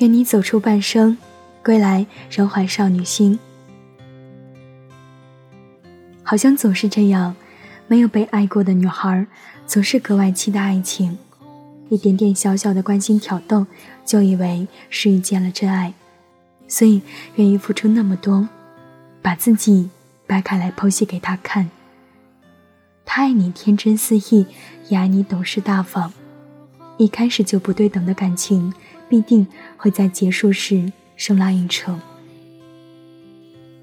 愿你走出半生，归来仍怀少女心。好像总是这样，没有被爱过的女孩，总是格外期待爱情。一点点小小的关心挑逗，就以为是遇见了真爱，所以愿意付出那么多，把自己掰开来剖析给他看。他爱你天真肆意，也爱你懂事大方。一开始就不对等的感情。必定会在结束时生拉硬扯。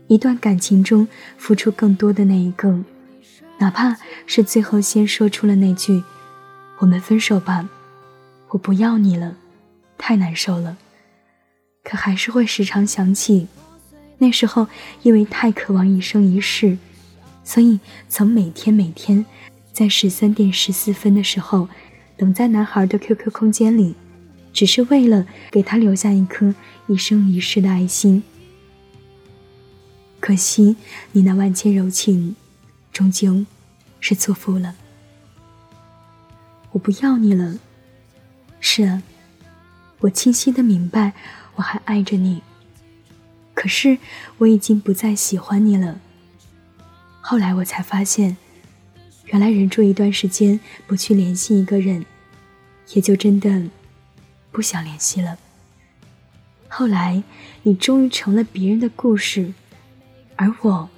一段感情中付出更多的那一个，哪怕是最后先说出了那句“我们分手吧，我不要你了”，太难受了。可还是会时常想起，那时候因为太渴望一生一世，所以曾每天每天在十三点十四分的时候，等在男孩的 QQ 空间里。只是为了给他留下一颗一生一世的爱心。可惜你那万千柔情，终究是错付了。我不要你了。是啊，我清晰的明白，我还爱着你。可是我已经不再喜欢你了。后来我才发现，原来忍住一段时间不去联系一个人，也就真的。不想联系了。后来，你终于成了别人的故事，而我，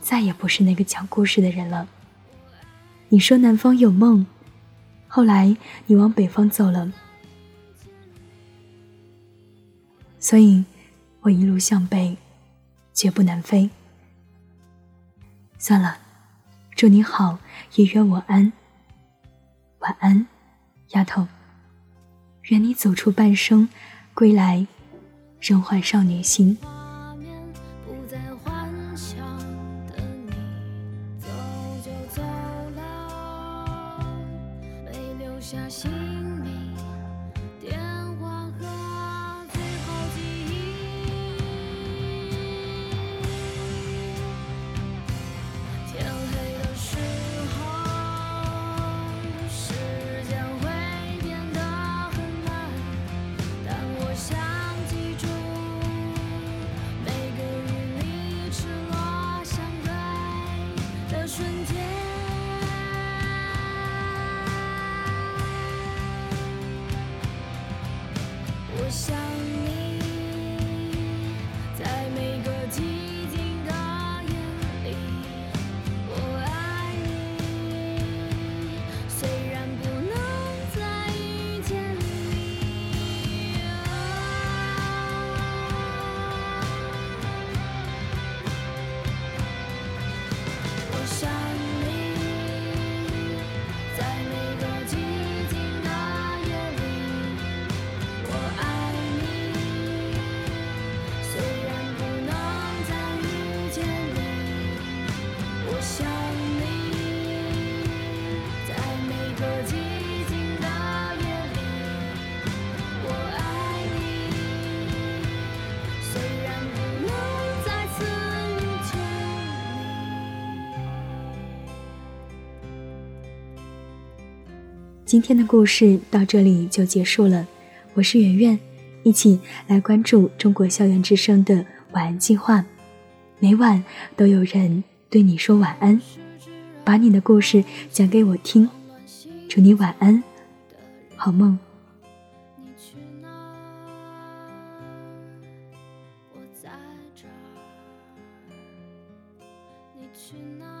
再也不是那个讲故事的人了。你说南方有梦，后来你往北方走了，所以我一路向北，绝不南飞。算了，祝你好，也愿我安。晚安，丫头。愿你走出半生，归来仍怀少女心。想今天的故事到这里就结束了，我是圆圆，一起来关注中国校园之声的晚安计划，每晚都有人对你说晚安，把你的故事讲给我听，祝你晚安，好梦。你去哪？